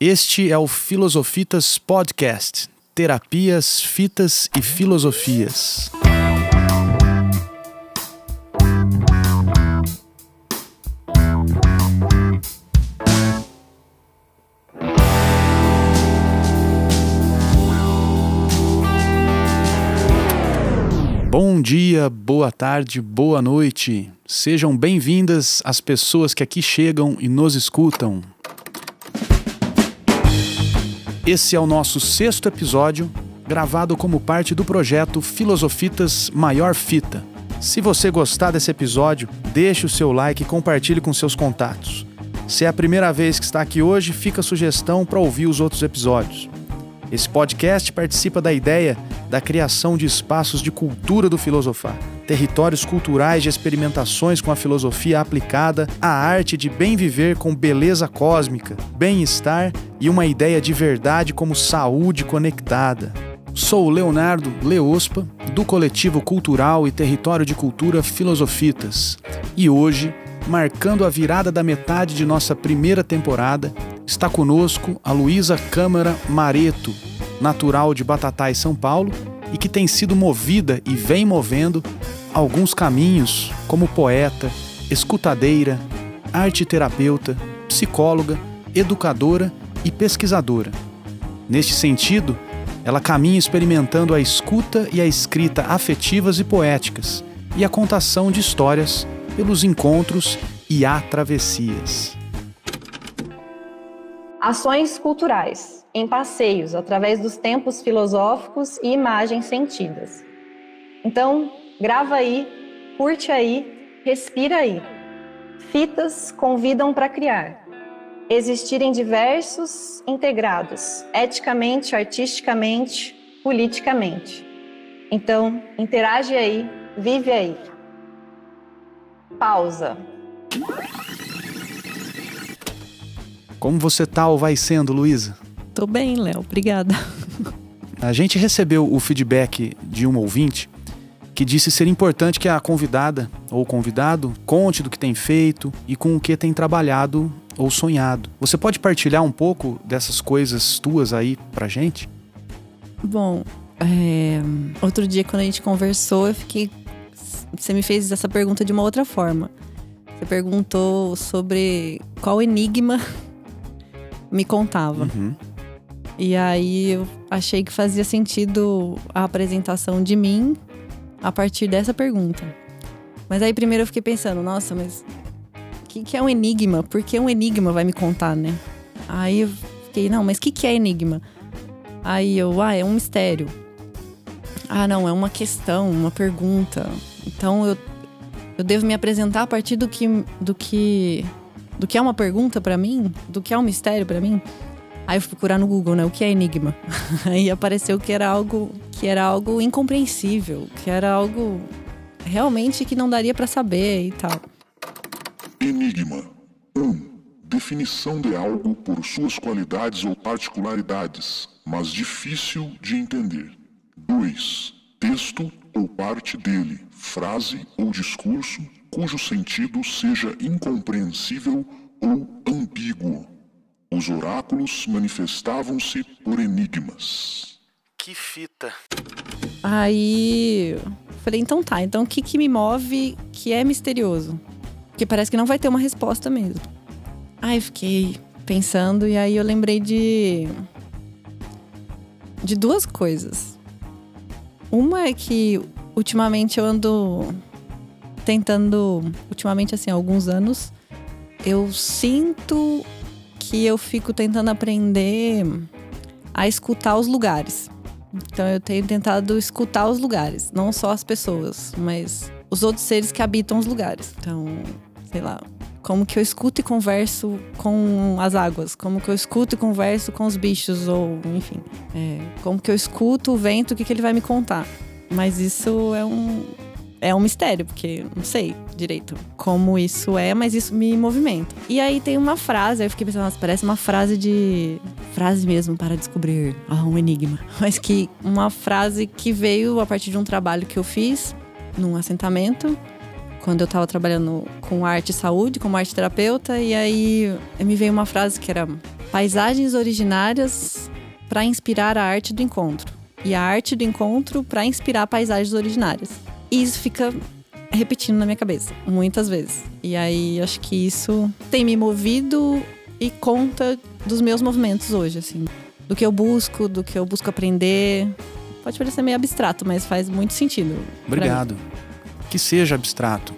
Este é o Filosofitas Podcast Terapias, Fitas e Filosofias. Bom dia, boa tarde, boa noite. Sejam bem-vindas as pessoas que aqui chegam e nos escutam. Esse é o nosso sexto episódio, gravado como parte do projeto Filosofitas Maior Fita. Se você gostar desse episódio, deixe o seu like e compartilhe com seus contatos. Se é a primeira vez que está aqui hoje, fica a sugestão para ouvir os outros episódios. Esse podcast participa da ideia da criação de espaços de cultura do filosofar, territórios culturais de experimentações com a filosofia aplicada à arte de bem viver com beleza cósmica, bem-estar e uma ideia de verdade como saúde conectada. Sou Leonardo Leospa, do coletivo cultural e território de cultura Filosofitas, e hoje, marcando a virada da metade de nossa primeira temporada, está conosco a Luísa Câmara Mareto, natural de Batatais, São Paulo, e que tem sido movida e vem movendo alguns caminhos como poeta, escutadeira, arte terapeuta, psicóloga, educadora e pesquisadora. Neste sentido, ela caminha experimentando a escuta e a escrita afetivas e poéticas e a contação de histórias pelos encontros e a travessias. Ações culturais, em passeios, através dos tempos filosóficos e imagens sentidas. Então, grava aí, curte aí, respira aí. Fitas convidam para criar. Existirem diversos, integrados, eticamente, artisticamente, politicamente. Então, interage aí, vive aí. Pausa. Como você tá ou vai sendo, Luísa? Tô bem, Léo. Obrigada. A gente recebeu o feedback de um ouvinte que disse ser importante que a convidada ou convidado conte do que tem feito e com o que tem trabalhado ou sonhado. Você pode partilhar um pouco dessas coisas tuas aí pra gente? Bom, é... outro dia quando a gente conversou, eu fiquei. Você me fez essa pergunta de uma outra forma. Você perguntou sobre qual enigma me contava. Uhum. E aí eu achei que fazia sentido a apresentação de mim a partir dessa pergunta. Mas aí primeiro eu fiquei pensando, nossa, mas o que, que é um enigma? Por que um enigma vai me contar, né? Aí eu fiquei, não, mas o que, que é enigma? Aí eu, ah, é um mistério. Ah, não, é uma questão, uma pergunta. Então eu, eu devo me apresentar a partir do que, do que, do que é uma pergunta para mim, do que é um mistério para mim. Aí eu fui procurar no Google, né? O que é enigma? Aí apareceu que era algo que era algo incompreensível, que era algo realmente que não daria para saber e tal. Enigma 1. Um, definição de algo por suas qualidades ou particularidades, mas difícil de entender. 2. Texto ou parte dele, frase ou discurso, cujo sentido seja incompreensível ou ambíguo. Os oráculos manifestavam-se por enigmas. Que fita. Aí falei, então tá, então o que, que me move que é misterioso? Porque parece que não vai ter uma resposta mesmo. Aí fiquei pensando e aí eu lembrei de. de duas coisas. Uma é que ultimamente eu ando tentando. Ultimamente, assim, há alguns anos, eu sinto que eu fico tentando aprender a escutar os lugares. Então eu tenho tentado escutar os lugares, não só as pessoas, mas os outros seres que habitam os lugares. Então, sei lá, como que eu escuto e converso com as águas, como que eu escuto e converso com os bichos, ou enfim, é, como que eu escuto o vento, o que, que ele vai me contar. Mas isso é um, é um mistério, porque não sei direito como isso é, mas isso me movimenta. E aí tem uma frase, eu fiquei pensando, nossa, parece uma frase de. frase mesmo para descobrir ah, um enigma. Mas que uma frase que veio a partir de um trabalho que eu fiz num assentamento quando eu estava trabalhando com arte e saúde, como arte terapeuta, e aí me veio uma frase que era paisagens originárias para inspirar a arte do encontro e a arte do encontro para inspirar paisagens originárias. E isso fica repetindo na minha cabeça muitas vezes. E aí acho que isso tem me movido e conta dos meus movimentos hoje, assim, do que eu busco, do que eu busco aprender. Pode parecer meio abstrato, mas faz muito sentido. Obrigado. Que seja abstrato.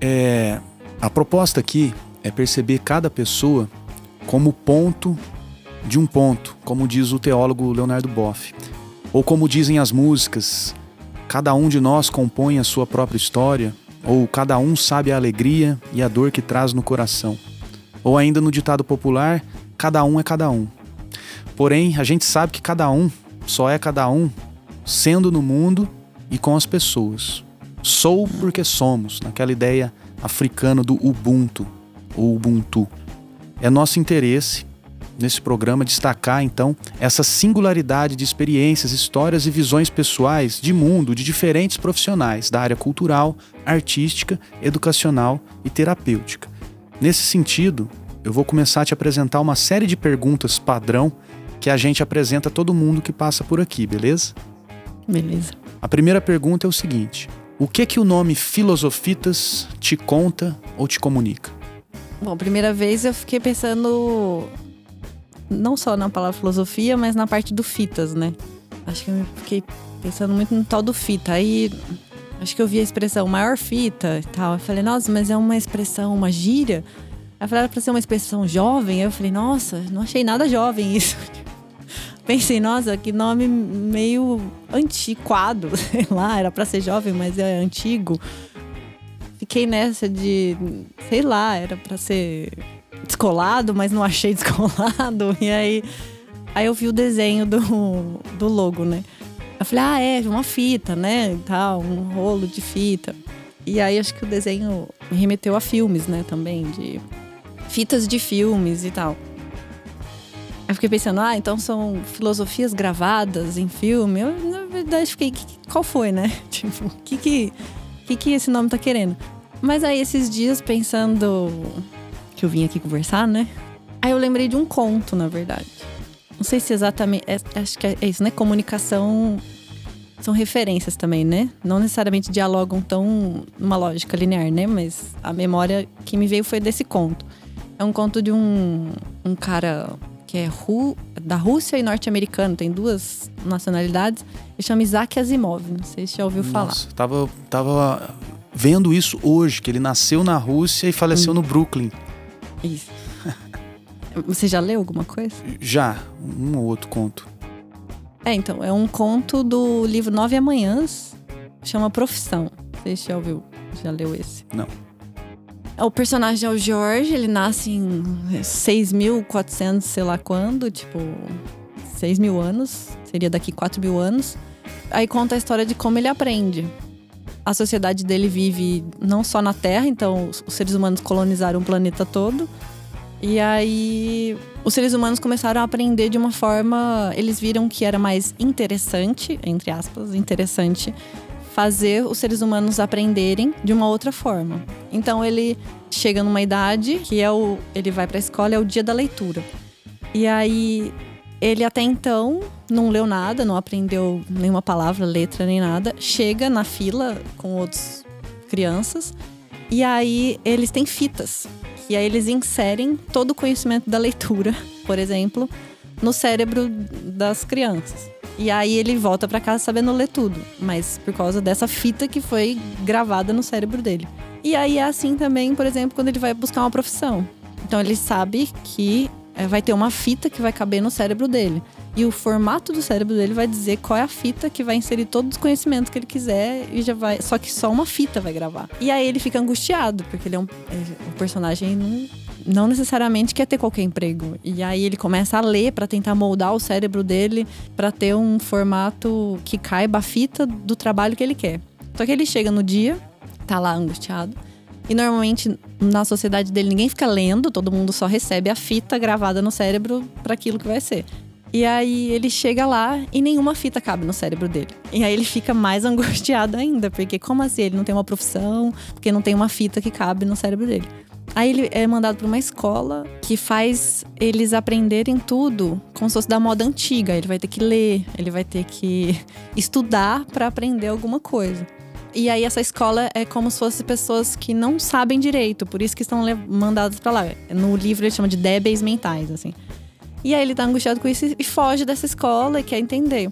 É, a proposta aqui é perceber cada pessoa como ponto de um ponto, como diz o teólogo Leonardo Boff. Ou como dizem as músicas, cada um de nós compõe a sua própria história, ou cada um sabe a alegria e a dor que traz no coração. Ou ainda no ditado popular, cada um é cada um. Porém, a gente sabe que cada um só é cada um sendo no mundo e com as pessoas. Sou porque somos, naquela ideia africana do Ubuntu, ou Ubuntu. É nosso interesse nesse programa destacar então essa singularidade de experiências, histórias e visões pessoais de mundo de diferentes profissionais da área cultural, artística, educacional e terapêutica. Nesse sentido, eu vou começar a te apresentar uma série de perguntas padrão que a gente apresenta a todo mundo que passa por aqui, beleza? Beleza. A primeira pergunta é o seguinte: o que que o nome Filosofitas te conta ou te comunica? Bom, primeira vez eu fiquei pensando não só na palavra filosofia, mas na parte do fitas, né? Acho que eu fiquei pensando muito no tal do fita. Aí acho que eu vi a expressão maior fita e tal. Eu falei, nossa, mas é uma expressão, uma gíria. Aí falaram pra ser uma expressão jovem. Aí eu falei, nossa, não achei nada jovem isso. Pensei, nossa, que nome meio antiquado, sei lá, era para ser jovem, mas é antigo. Fiquei nessa de, sei lá, era para ser descolado, mas não achei descolado. E aí, aí eu vi o desenho do, do logo, né? Eu falei, ah, é, uma fita, né? E tal, um rolo de fita. E aí acho que o desenho me remeteu a filmes, né? Também, de fitas de filmes e tal. Eu fiquei pensando, ah, então são filosofias gravadas em filme. Eu, na verdade, fiquei, qual foi, né? Tipo, o que que, que que esse nome tá querendo? Mas aí, esses dias, pensando que eu vim aqui conversar, né? Aí eu lembrei de um conto, na verdade. Não sei se exatamente. É, acho que é isso, né? Comunicação são referências também, né? Não necessariamente dialogam tão numa lógica linear, né? Mas a memória que me veio foi desse conto. É um conto de um, um cara que é Ru, da Rússia e norte-americano, tem duas nacionalidades. Ele chama Isaac Asimov, não sei se já ouviu Nossa, falar. Tava, tava vendo isso hoje, que ele nasceu na Rússia e faleceu Hum. no Brooklyn. Isso. Você já leu alguma coisa? Já, um ou outro conto. É, então, é um conto do livro Nove Amanhãs, chama Profissão. Você já ouviu? Já leu esse? Não. É, O personagem é o George, ele nasce em 6.400, sei lá quando, tipo, 6 mil anos, seria daqui 4 mil anos. Aí conta a história de como ele aprende. A sociedade dele vive não só na Terra, então os seres humanos colonizaram o planeta todo. E aí os seres humanos começaram a aprender de uma forma. Eles viram que era mais interessante, entre aspas, interessante, fazer os seres humanos aprenderem de uma outra forma. Então ele chega numa idade que é o. Ele vai pra escola, é o dia da leitura. E aí ele até então não leu nada, não aprendeu nenhuma palavra, letra nem nada. Chega na fila com outras crianças e aí eles têm fitas. E aí eles inserem todo o conhecimento da leitura, por exemplo, no cérebro das crianças. E aí ele volta pra casa sabendo ler tudo, mas por causa dessa fita que foi gravada no cérebro dele. E aí é assim também, por exemplo, quando ele vai buscar uma profissão. Então ele sabe que é, vai ter uma fita que vai caber no cérebro dele. E o formato do cérebro dele vai dizer qual é a fita que vai inserir todos os conhecimentos que ele quiser e já vai. Só que só uma fita vai gravar. E aí ele fica angustiado, porque ele é um. é, o personagem não, não necessariamente quer ter qualquer emprego. E aí ele começa a ler para tentar moldar o cérebro dele para ter um formato que caiba a fita do trabalho que ele quer. Só que ele chega no dia, tá lá angustiado. E normalmente na sociedade dele ninguém fica lendo, todo mundo só recebe a fita gravada no cérebro para aquilo que vai ser. E aí ele chega lá e nenhuma fita cabe no cérebro dele. E aí ele fica mais angustiado ainda, porque como assim? Ele não tem uma profissão, porque não tem uma fita que cabe no cérebro dele. Aí ele é mandado para uma escola que faz eles aprenderem tudo como se fosse da moda antiga. Ele vai ter que ler, ele vai ter que estudar para aprender alguma coisa. E aí essa escola é como se fosse pessoas que não sabem direito, por isso que estão mandadas para lá. No livro ele chama de débeis mentais, assim. E aí ele tá angustiado com isso e foge dessa escola e quer entender.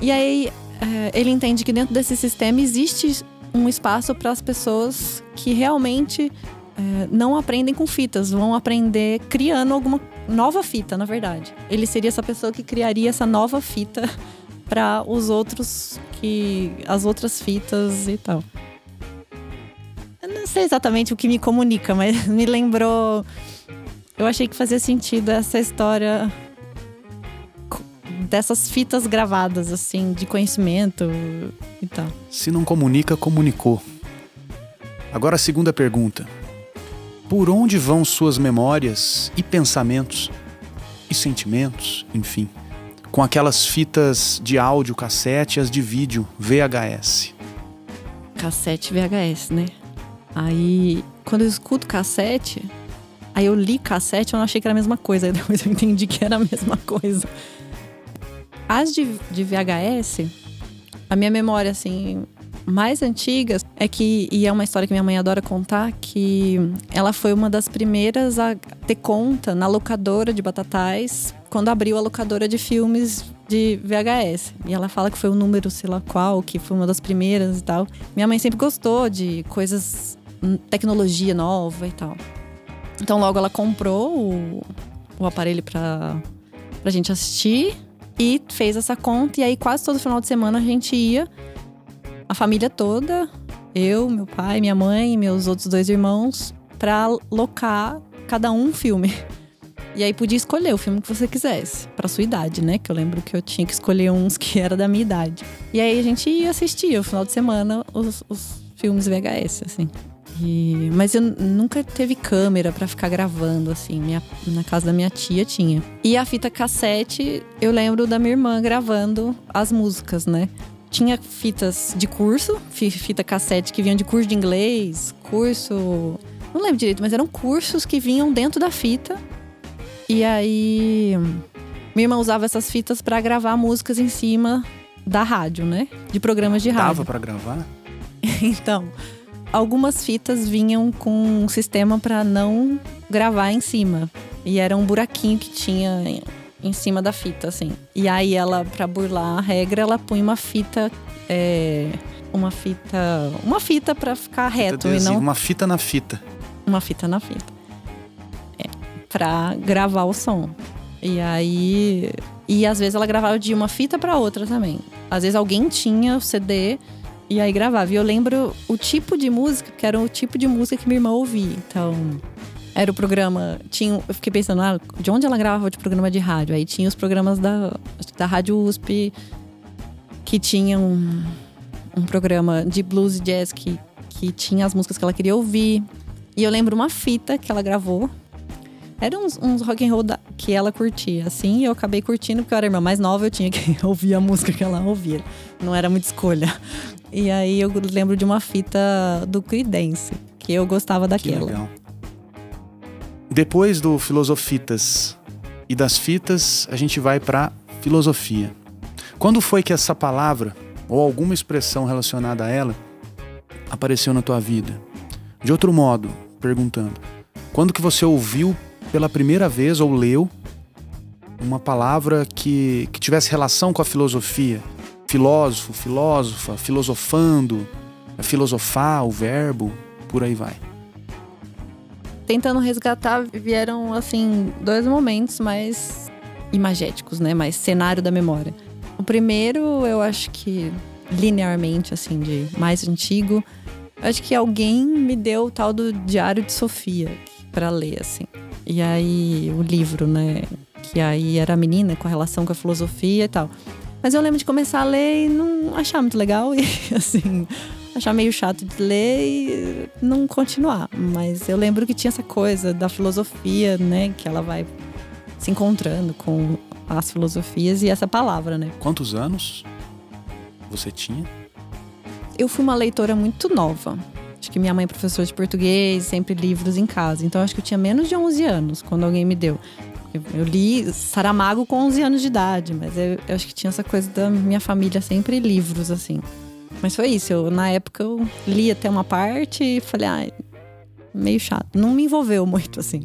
E aí é, ele entende que dentro desse sistema existe um espaço para as pessoas que realmente é, não aprendem com fitas, vão aprender criando alguma nova fita, na verdade. Ele seria essa pessoa que criaria essa nova fita para os outros que as outras fitas e tal. Eu não sei exatamente o que me comunica, mas me lembrou eu achei que fazia sentido essa história dessas fitas gravadas assim de conhecimento e tal. Se não comunica, comunicou. Agora a segunda pergunta. Por onde vão suas memórias e pensamentos e sentimentos, enfim, com aquelas fitas de áudio cassete as de vídeo VHS? Cassete VHS, né? Aí, quando eu escuto cassete, aí eu li cassete, eu não achei que era a mesma coisa, aí depois eu entendi que era a mesma coisa. As de, de VHS, a minha memória, assim, mais antigas é que, e é uma história que minha mãe adora contar, que ela foi uma das primeiras a ter conta na locadora de Batatais, quando abriu a locadora de filmes de VHS. E ela fala que foi o um número, sei lá qual, que foi uma das primeiras e tal. Minha mãe sempre gostou de coisas, hum, tecnologia nova e tal. Então logo ela comprou o, o aparelho pra, pra gente assistir e fez essa conta. E aí quase todo final de semana a gente ia a família toda, eu, meu pai, minha mãe e meus outros dois irmãos, para locar cada um um filme. E aí podia escolher o filme que você quisesse, para sua idade, né? Que eu lembro que eu tinha que escolher uns que era da minha idade. E aí a gente ia assistir o final de semana os, os filmes VHS, assim. E, mas eu nunca teve câmera para ficar gravando, assim. Minha, na casa da minha tia tinha. E a fita cassete, eu lembro da minha irmã gravando as músicas, né? Tinha fitas de curso, fita cassete que vinham de curso de inglês, curso. Não lembro direito, mas eram cursos que vinham dentro da fita. E aí. Minha irmã usava essas fitas para gravar músicas em cima da rádio, né? De programas de rádio. Dava para gravar? então, algumas fitas vinham com um sistema para não gravar em cima. E era um buraquinho que tinha em cima da fita, assim. E aí ela, pra burlar a regra, ela põe uma fita. É, uma fita. Uma fita pra ficar reto e não. Uma fita na fita. Uma fita na fita. É, pra gravar o som. E aí. E às vezes ela gravava de uma fita para outra também. Às vezes alguém tinha o CD e aí gravava. E eu lembro o tipo de música, que era o tipo de música que minha irmã ouvia. Então, era o programa. Tinha, eu fiquei pensando, ah, de onde ela gravava de programa de rádio? Aí tinha os programas da, da Rádio USP, que tinha um, um programa de blues e jazz que, que tinha as músicas que ela queria ouvir. E eu lembro uma fita que ela gravou. Era uns, uns rock and roll da, que ela curtia, assim, e eu acabei curtindo porque eu era irmã mais nova, eu tinha que ouvir a música que ela ouvia. Não era muita escolha. E aí eu lembro de uma fita do Creedence, que eu gostava daquela. Que legal. Depois do Filosofitas e das fitas, a gente vai para filosofia. Quando foi que essa palavra ou alguma expressão relacionada a ela apareceu na tua vida? De outro modo, perguntando, quando que você ouviu pela primeira vez ou leu uma palavra que, que tivesse relação com a filosofia? Filósofo, filósofa, filosofando, filosofar, o verbo, por aí vai tentando resgatar, vieram, assim, dois momentos mais imagéticos, né? Mais cenário da memória. O primeiro, eu acho que linearmente, assim, de mais antigo, acho que alguém me deu o tal do Diário de Sofia para ler, assim. E aí, o livro, né? Que aí era a menina com a relação com a filosofia e tal. Mas eu lembro de começar a ler e não achar muito legal. E, assim, achar meio chato de ler e não continuar. Mas eu lembro que tinha essa coisa da filosofia, né? Que ela vai se encontrando com as filosofias e essa palavra, né? Quantos anos você tinha? Eu fui uma leitora muito nova. Acho que minha mãe é professora de português, sempre livros em casa. Então acho que eu tinha menos de 11 anos quando alguém me deu. Eu li Saramago com 11 anos de idade, mas eu, eu acho que tinha essa coisa da minha família sempre livros, assim. Mas foi isso. Eu, na época eu li até uma parte e falei, ah, meio chato. Não me envolveu muito, assim.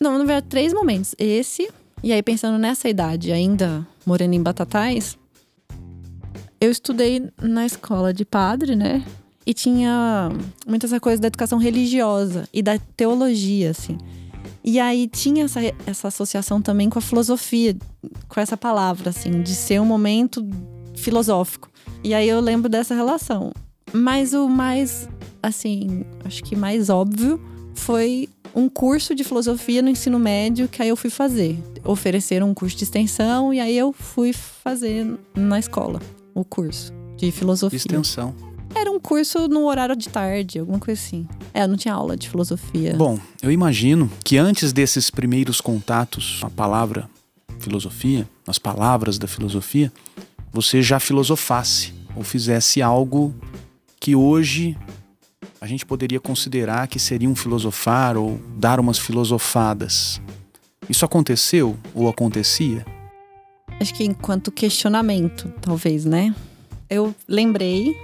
Não, não veio três momentos. Esse, e aí pensando nessa idade, ainda morando em Batatais, eu estudei na escola de padre, né? E tinha muita essa coisa da educação religiosa e da teologia, assim. E aí tinha essa, essa associação também com a filosofia, com essa palavra, assim, de ser um momento filosófico. E aí eu lembro dessa relação. Mas o mais, assim, acho que mais óbvio foi um curso de filosofia no ensino médio que aí eu fui fazer. Ofereceram um curso de extensão e aí eu fui fazer na escola o curso de filosofia. Extensão. Era um curso no horário de tarde, alguma coisa assim. É, eu não tinha aula de filosofia. Bom, eu imagino que antes desses primeiros contatos com a palavra filosofia, as palavras da filosofia, você já filosofasse ou fizesse algo que hoje a gente poderia considerar que seria um filosofar ou dar umas filosofadas. Isso aconteceu ou acontecia? Acho que enquanto questionamento, talvez, né? Eu lembrei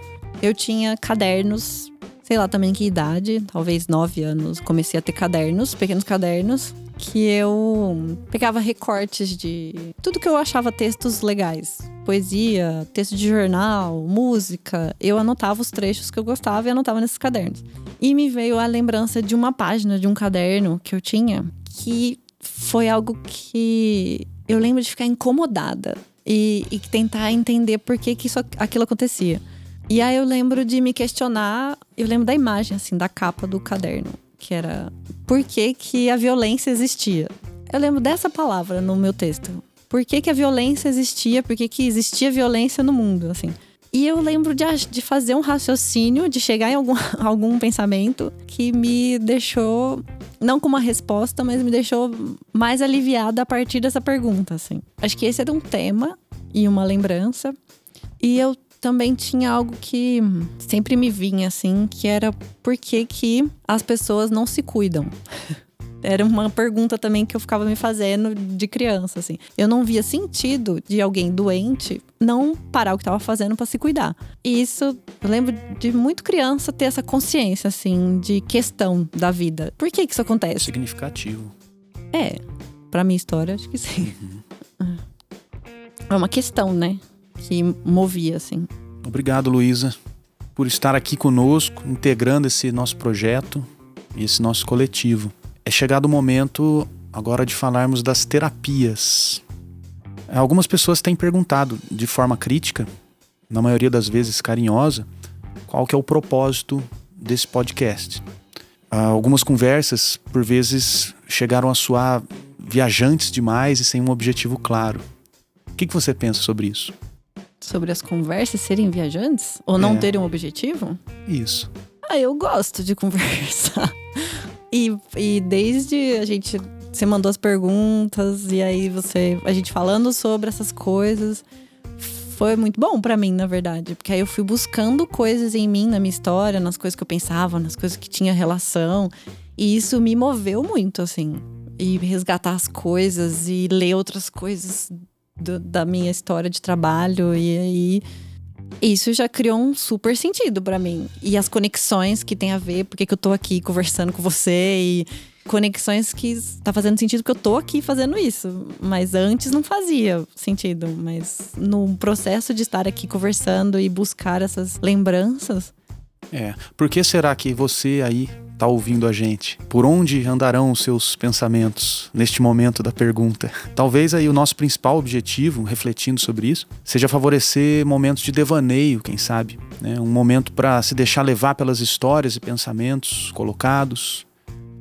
eu tinha cadernos, sei lá também que idade, talvez nove anos, comecei a ter cadernos, pequenos cadernos, que eu pegava recortes de tudo que eu achava textos legais. Poesia, texto de jornal, música. Eu anotava os trechos que eu gostava e anotava nesses cadernos. E me veio a lembrança de uma página de um caderno que eu tinha, que foi algo que eu lembro de ficar incomodada e, e tentar entender por que, que isso, aquilo acontecia. E aí eu lembro de me questionar, eu lembro da imagem, assim, da capa do caderno, que era por que, que a violência existia. Eu lembro dessa palavra no meu texto. Por que, que a violência existia? Por que, que existia violência no mundo, assim. E eu lembro de, de fazer um raciocínio, de chegar em algum, algum pensamento que me deixou, não com uma resposta, mas me deixou mais aliviada a partir dessa pergunta, assim. Acho que esse era um tema e uma lembrança. E eu também tinha algo que sempre me vinha assim, que era por que, que as pessoas não se cuidam. Era uma pergunta também que eu ficava me fazendo de criança, assim. Eu não via sentido de alguém doente não parar o que estava fazendo para se cuidar. E isso, eu lembro de muito criança ter essa consciência, assim, de questão da vida. Por que que isso acontece? Significativo. É, pra minha história, acho que sim. Uhum. É uma questão, né? Que movia, assim. Obrigado, Luísa, por estar aqui conosco, integrando esse nosso projeto e esse nosso coletivo. É chegado o momento agora de falarmos das terapias. Algumas pessoas têm perguntado de forma crítica, na maioria das vezes carinhosa, qual que é o propósito desse podcast. Algumas conversas, por vezes, chegaram a soar viajantes demais e sem um objetivo claro. O que, que você pensa sobre isso? Sobre as conversas serem viajantes? Ou não é. terem um objetivo? Isso. Ah, eu gosto de conversar. E, e desde a gente. Você mandou as perguntas, e aí você. A gente falando sobre essas coisas. Foi muito bom para mim, na verdade. Porque aí eu fui buscando coisas em mim, na minha história, nas coisas que eu pensava, nas coisas que tinha relação. E isso me moveu muito, assim. E resgatar as coisas e ler outras coisas do, da minha história de trabalho e aí isso já criou um super sentido para mim. E as conexões que tem a ver, porque que eu tô aqui conversando com você e conexões que tá fazendo sentido que eu tô aqui fazendo isso, mas antes não fazia sentido, mas no processo de estar aqui conversando e buscar essas lembranças. É, por que será que você aí está ouvindo a gente? Por onde andarão os seus pensamentos neste momento da pergunta? Talvez aí o nosso principal objetivo, refletindo sobre isso, seja favorecer momentos de devaneio, quem sabe, né? Um momento para se deixar levar pelas histórias e pensamentos colocados,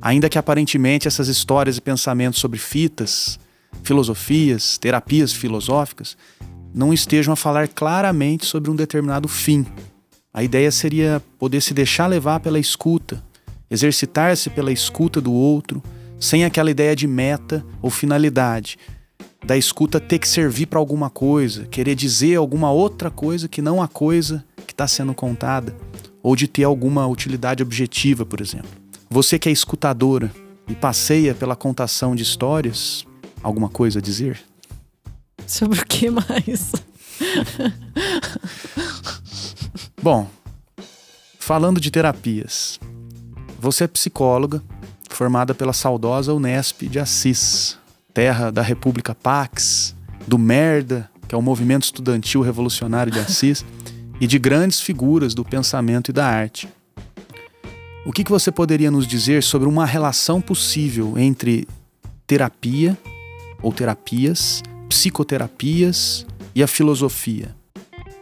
ainda que aparentemente essas histórias e pensamentos sobre fitas, filosofias, terapias filosóficas não estejam a falar claramente sobre um determinado fim. A ideia seria poder se deixar levar pela escuta, exercitar-se pela escuta do outro, sem aquela ideia de meta ou finalidade, da escuta ter que servir para alguma coisa, querer dizer alguma outra coisa que não a coisa que está sendo contada, ou de ter alguma utilidade objetiva, por exemplo. Você que é escutadora e passeia pela contação de histórias, alguma coisa a dizer? Sobre o que mais? Bom, falando de terapias, você é psicóloga, formada pela saudosa Unesp de Assis, terra da República Pax, do Merda, que é o movimento estudantil revolucionário de Assis, e de grandes figuras do pensamento e da arte. O que, que você poderia nos dizer sobre uma relação possível entre terapia ou terapias, psicoterapias e a filosofia?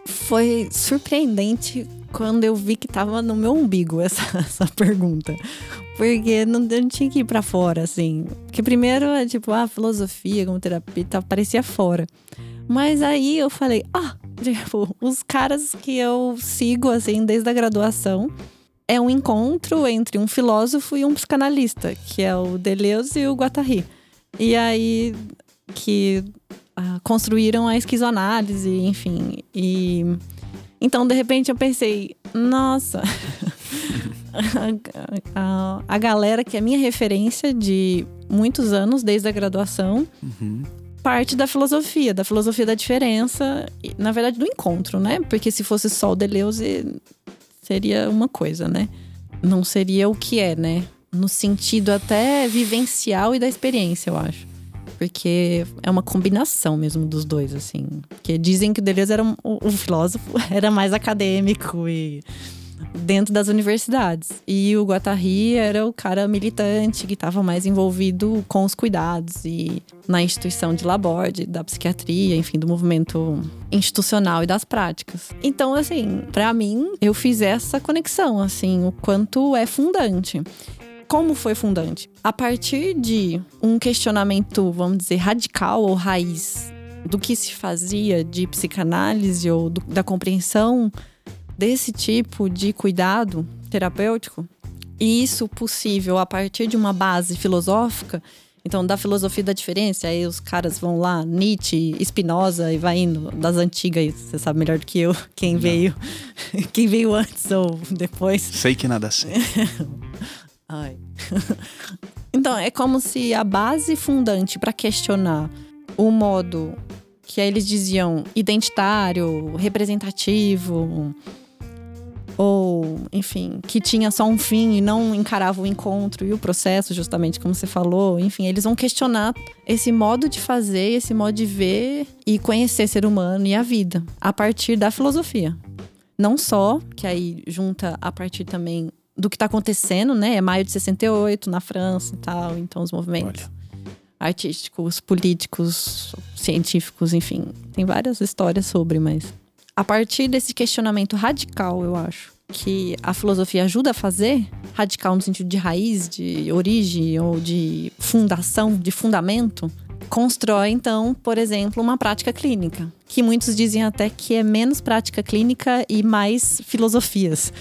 Foi surpreendente quando eu vi que estava no meu umbigo essa, essa pergunta. Porque não, não tinha que ir para fora, assim. Porque primeiro, é tipo, a ah, filosofia como terapia tá, parecia fora. Mas aí eu falei, ah, tipo, os caras que eu sigo, assim, desde a graduação, é um encontro entre um filósofo e um psicanalista, que é o Deleuze e o Guattari. E aí, que ah, construíram a esquizoanálise, enfim. E então, de repente, eu pensei, nossa, a, a, a, galera que é minha referência de muitos anos, desde a graduação, uhum. parte da filosofia, da filosofia da diferença, na verdade, do encontro, né? Porque se fosse só o Deleuze, seria uma coisa, né? Não seria o que é, né? No sentido até vivencial e da experiência, eu acho porque é uma combinação mesmo dos dois, assim. Porque dizem que o Deleuze era um, o filósofo, era mais acadêmico e dentro das universidades. E o Guattari era o cara militante que estava mais envolvido com os cuidados e na instituição de Laborde, da psiquiatria, enfim, do movimento institucional e das práticas. Então, assim, para mim, eu fiz essa conexão, assim, o quanto é fundante como foi fundante? A partir de um questionamento, vamos dizer, radical ou raiz do que se fazia de psicanálise ou do, da compreensão desse tipo de cuidado terapêutico, e isso possível a partir de uma base filosófica, então, da filosofia da diferença, aí os caras vão lá, Nietzsche, Spinoza, e vai indo das antigas, você sabe melhor do que eu, quem Não. veio, quem veio antes ou depois. Sei que nada sei. Ai. então, é como se a base fundante para questionar o modo que eles diziam identitário, representativo, ou, enfim, que tinha só um fim e não encarava o encontro e o processo, justamente como você falou. Enfim, eles vão questionar esse modo de fazer, esse modo de ver e conhecer ser humano e a vida a partir da filosofia. Não só, que aí junta a partir também do que está acontecendo, né? É maio de 68 na França e tal, então os movimentos Olha. artísticos, políticos, científicos, enfim, tem várias histórias sobre, mas a partir desse questionamento radical, eu acho, que a filosofia ajuda a fazer, radical no sentido de raiz, de origem ou de fundação, de fundamento, constrói então, por exemplo, uma prática clínica, que muitos dizem até que é menos prática clínica e mais filosofias.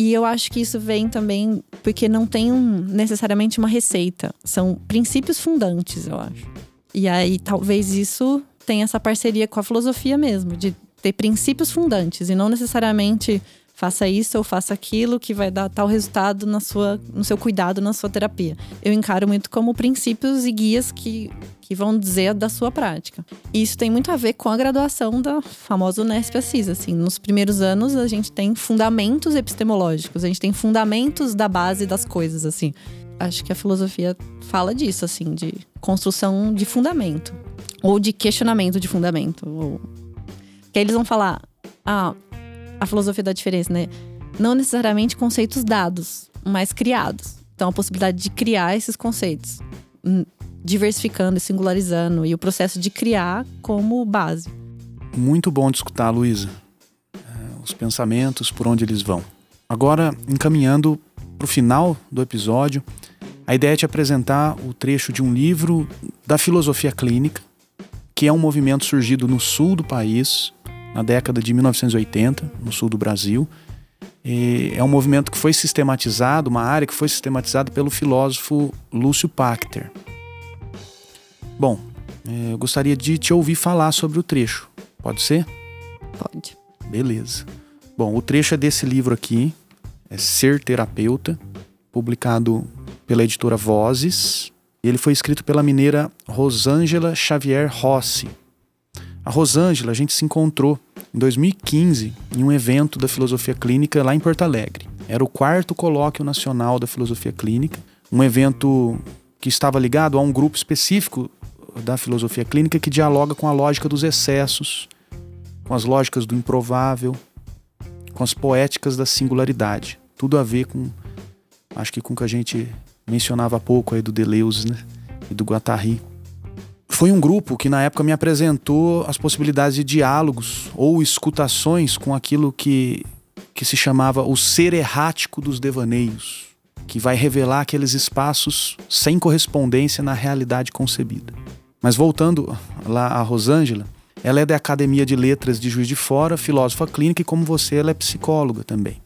E eu acho que isso vem também porque não tem um, necessariamente uma receita. São princípios fundantes, eu acho. E aí talvez isso tenha essa parceria com a filosofia mesmo, de ter princípios fundantes e não necessariamente faça isso ou faça aquilo que vai dar tal resultado na sua, no seu cuidado, na sua terapia. Eu encaro muito como princípios e guias que, que vão dizer da sua prática. E isso tem muito a ver com a graduação da famosa Unesp Assis. Assim, nos primeiros anos a gente tem fundamentos epistemológicos, a gente tem fundamentos da base das coisas, assim. Acho que a filosofia fala disso, assim, de construção de fundamento. Ou de questionamento de fundamento. Ou... Que aí eles vão falar, ah, a filosofia da diferença, né? Não necessariamente conceitos dados, mas criados. Então, a possibilidade de criar esses conceitos, hum, diversificando e singularizando, e o processo de criar como base. Muito bom de escutar, Luísa. É, os pensamentos, por onde eles vão. Agora, encaminhando para o final do episódio, a ideia é te apresentar o trecho de um livro da filosofia clínica, que é um movimento surgido no sul do país, na década de 1980, no sul do Brasil, E é um movimento que foi sistematizado, uma área que foi sistematizada pelo filósofo Lúcio Pachter. Bom, é, eu gostaria de te ouvir falar sobre o trecho. Pode ser? Pode. Beleza. Bom, o trecho é desse livro aqui, é Ser Terapeuta, publicado pela editora Vozes. Ele foi escrito pela mineira Rosângela Xavier Rossi. A Rosângela, a gente se encontrou em 2015 em um evento da filosofia clínica lá em Porto Alegre. Era o quarto colóquio nacional da filosofia clínica, um evento que estava ligado a um grupo específico da filosofia clínica que dialoga com a lógica dos excessos, com as lógicas do improvável, com as poéticas da singularidade. Tudo a ver com, acho que com o que a gente mencionava há pouco aí do Deleuze né? e do Guattari. Foi um grupo que na época me apresentou as possibilidades de diálogos ou escutações com aquilo que, que se chamava o ser errático dos devaneios, que vai revelar aqueles espaços sem correspondência na realidade concebida. Mas voltando lá a Rosângela, ela é da Academia de Letras de Juiz de Fora, filósofa clínica e como você, ela é psicóloga também.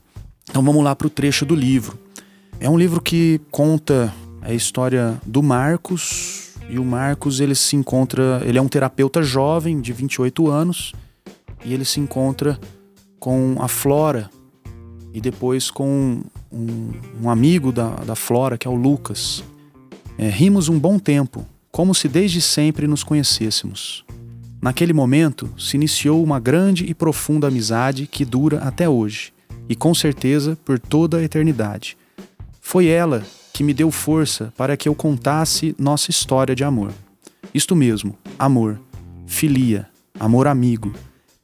Então vamos lá para o trecho do livro. É um livro que conta a história do Marcos, e o Marcos ele se encontra, ele é um terapeuta jovem de 28 anos, e ele se encontra com a Flora e depois com um, um amigo da, da Flora, que é o Lucas. É, rimos um bom tempo, como se desde sempre nos conhecêssemos. Naquele momento se iniciou uma grande e profunda amizade que dura até hoje, e com certeza por toda a eternidade. Foi ela que me deu força para que eu contasse nossa história de amor. Isto mesmo, amor, filia, amor amigo.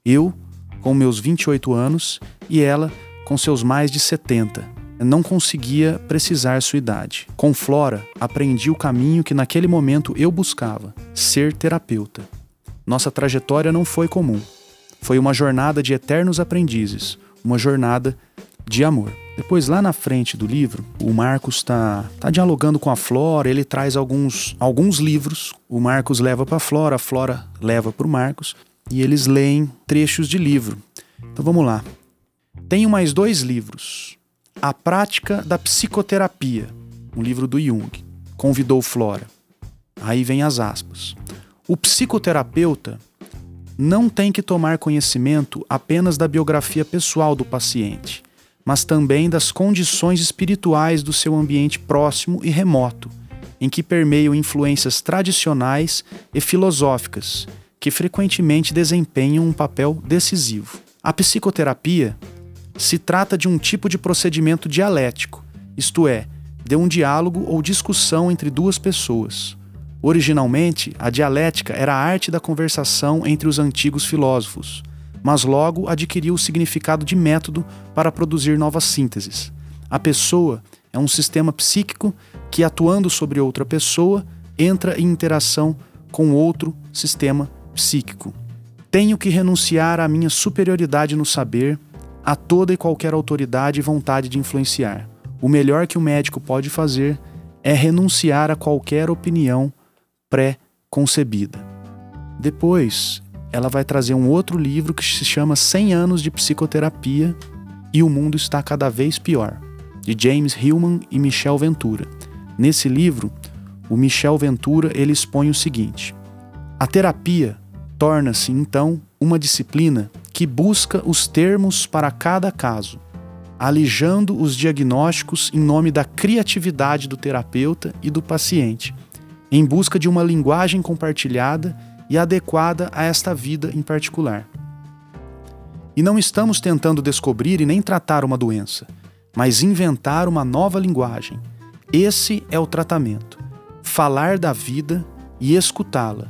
Eu, com meus 28 anos, e ela, com seus mais de 70. Não conseguia precisar sua idade. Com Flora, aprendi o caminho que naquele momento eu buscava: ser terapeuta. Nossa trajetória não foi comum. Foi uma jornada de eternos aprendizes, uma jornada de amor. Depois, lá na frente do livro, o Marcos está tá dialogando com a Flora, ele traz alguns, alguns livros, o Marcos leva para a Flora, a Flora leva para o Marcos, e eles leem trechos de livro. Então vamos lá. Tenho mais dois livros. A Prática da Psicoterapia, um livro do Jung. Convidou Flora. Aí vem as aspas. O psicoterapeuta não tem que tomar conhecimento apenas da biografia pessoal do paciente mas também das condições espirituais do seu ambiente próximo e remoto, em que permeiam influências tradicionais e filosóficas, que frequentemente desempenham um papel decisivo. A psicoterapia se trata de um tipo de procedimento dialético, isto é, de um diálogo ou discussão entre duas pessoas. Originalmente, a dialética era a arte da conversação entre os antigos filósofos, mas logo adquiriu o significado de método para produzir novas sínteses. A pessoa é um sistema psíquico que, atuando sobre outra pessoa, entra em interação com outro sistema psíquico. Tenho que renunciar à minha superioridade no saber, a toda e qualquer autoridade e vontade de influenciar. O melhor que o médico pode fazer é renunciar a qualquer opinião pré-concebida. Depois, ela vai trazer um outro livro que se chama 100 anos de psicoterapia e o mundo está cada vez pior, de James Hillman e Michel Ventura. Nesse livro, o Michel Ventura ele expõe o seguinte: a terapia torna-se então uma disciplina que busca os termos para cada caso, alijando os diagnósticos em nome da criatividade do terapeuta e do paciente, em busca de uma linguagem compartilhada e adequada a esta vida em particular. E não estamos tentando descobrir e nem tratar uma doença, mas inventar uma nova linguagem. Esse é o tratamento: falar da vida e escutá-la.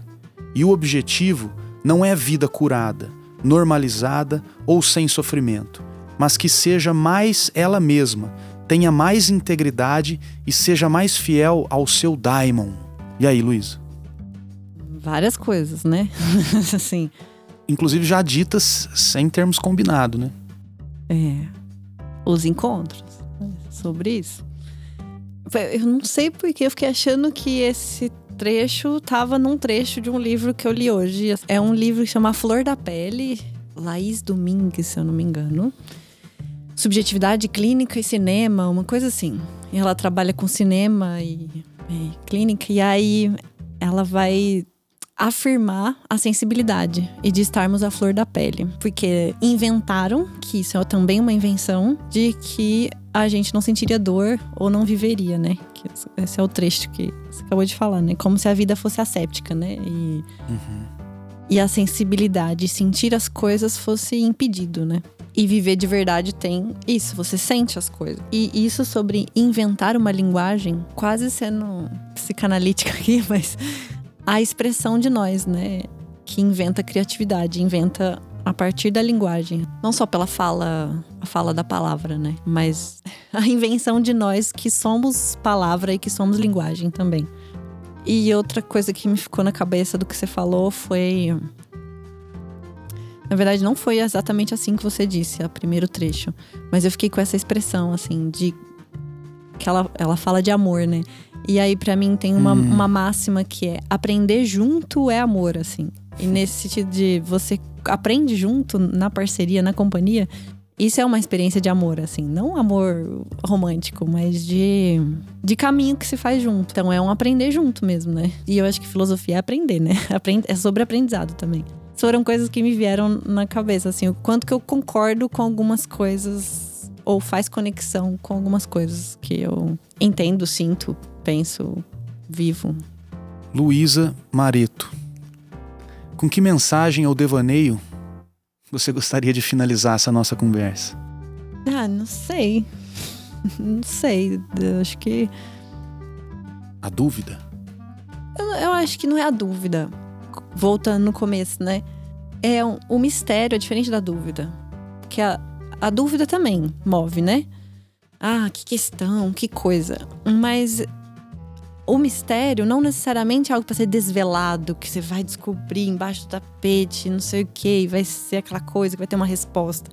E o objetivo não é vida curada, normalizada ou sem sofrimento, mas que seja mais ela mesma, tenha mais integridade e seja mais fiel ao seu daimon. E aí, Luísa? várias coisas, né? assim. Inclusive já ditas sem termos combinado, né? É. Os encontros. Sobre isso. Eu não sei porque eu fiquei achando que esse trecho estava num trecho de um livro que eu li hoje. É um livro que chama Flor da Pele, Laís Domingues, se eu não me engano. subjetividade clínica e cinema, uma coisa assim. E ela trabalha com cinema e, e clínica, e aí ela vai afirmar a sensibilidade e de estarmos à flor da pele. Porque inventaram, que isso é também uma invenção, de que a gente não sentiria dor ou não viveria, né? Esse é o trecho que você acabou de falar, né? Como se a vida fosse asséptica, né? E, uhum. e a sensibilidade, sentir as coisas fosse impedido, né? E viver de verdade tem isso, você sente as coisas. E isso sobre inventar uma linguagem, quase sendo psicanalítica aqui, mas a expressão de nós, né? Que inventa criatividade, inventa a partir da linguagem. Não só pela fala, a fala da palavra, né? Mas a invenção de nós que somos palavra e que somos linguagem também. E outra coisa que me ficou na cabeça do que você falou foi. Na verdade, não foi exatamente assim que você disse, o primeiro trecho. Mas eu fiquei com essa expressão, assim, de. Que ela, ela fala de amor, né? E aí, para mim, tem uma, hum. uma máxima que é aprender junto é amor, assim. E nesse sentido de você aprende junto na parceria, na companhia, isso é uma experiência de amor, assim. Não amor romântico, mas de, de caminho que se faz junto. Então é um aprender junto mesmo, né? E eu acho que filosofia é aprender, né? É sobre aprendizado também. Foram coisas que me vieram na cabeça, assim. O quanto que eu concordo com algumas coisas ou faz conexão com algumas coisas que eu entendo, sinto, penso, vivo. Luísa Mareto. Com que mensagem ou devaneio você gostaria de finalizar essa nossa conversa? Ah, não sei. Não sei. Eu acho que. A dúvida? Eu, eu acho que não é a dúvida. Voltando no começo, né? É um, o mistério é diferente da dúvida. Porque a, a dúvida também move, né? Ah, que questão, que coisa. Mas o mistério não necessariamente é algo para ser desvelado, que você vai descobrir embaixo do tapete, não sei o que, vai ser aquela coisa que vai ter uma resposta.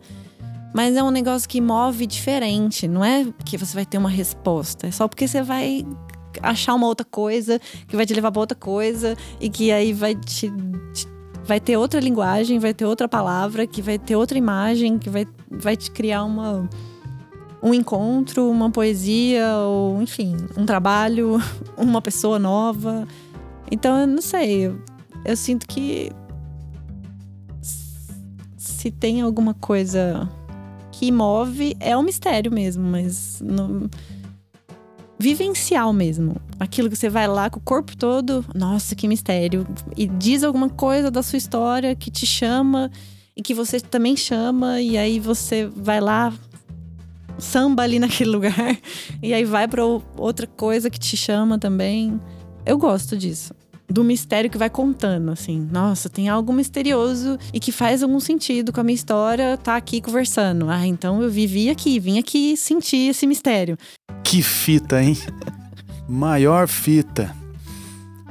Mas é um negócio que move diferente, não é que você vai ter uma resposta, é só porque você vai achar uma outra coisa que vai te levar para outra coisa e que aí vai te, te, vai ter outra linguagem, vai ter outra palavra, que vai ter outra imagem, que vai, vai te criar uma um encontro, uma poesia, ou enfim, um trabalho, uma pessoa nova. Então, eu não sei. Eu, eu sinto que se tem alguma coisa que move, é um mistério mesmo, mas no, vivencial mesmo. Aquilo que você vai lá com o corpo todo, nossa, que mistério. E diz alguma coisa da sua história que te chama e que você também chama, e aí você vai lá, samba ali naquele lugar. E aí vai para outra coisa que te chama também. Eu gosto disso. Do mistério que vai contando, assim. Nossa, tem algo misterioso e que faz algum sentido com a minha história, tá aqui conversando. Ah, então eu vivi aqui, vim aqui sentir esse mistério. Que fita, hein? Maior fita.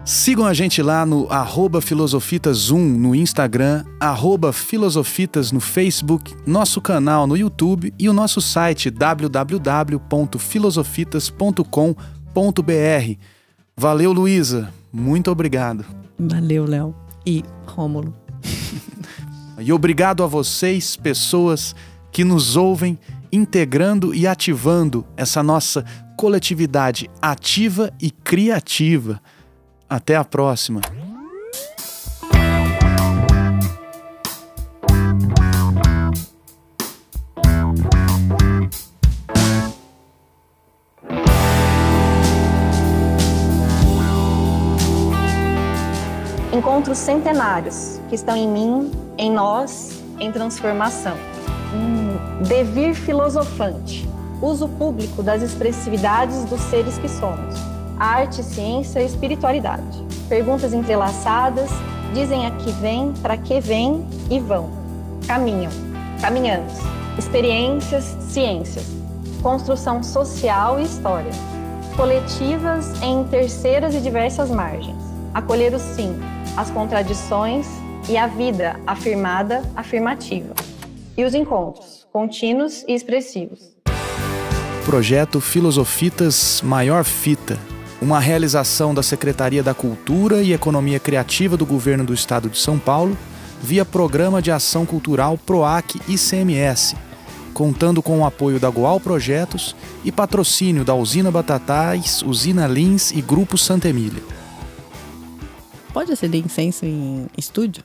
Sigam a gente lá no arroba filosofitas1 no Instagram, arroba filosofitas no Facebook, nosso canal no YouTube e o nosso site www.filosofitas.com.br. Valeu, Luísa. Muito obrigado. Valeu, Léo. E Rômulo. e obrigado a vocês, pessoas que nos ouvem, integrando e ativando essa nossa coletividade ativa e criativa. Até a próxima! Encontros centenários que estão em mim, em nós, em transformação. Devir filosofante, uso público das expressividades dos seres que somos arte, ciência e espiritualidade. Perguntas entrelaçadas, dizem a que vem, para que vem e vão. Caminham, caminhamos. Experiências, ciências. Construção social e história. Coletivas em terceiras e diversas margens. Acolher o sim, as contradições e a vida afirmada, afirmativa. E os encontros, contínuos e expressivos. Projeto Filosofitas Maior Fita uma realização da Secretaria da Cultura e Economia Criativa do Governo do Estado de São Paulo, via Programa de Ação Cultural PROAC ICMS, contando com o apoio da Goal Projetos e patrocínio da Usina Batatais, Usina Lins e Grupo Santa Emília. Pode acender incenso em estúdio?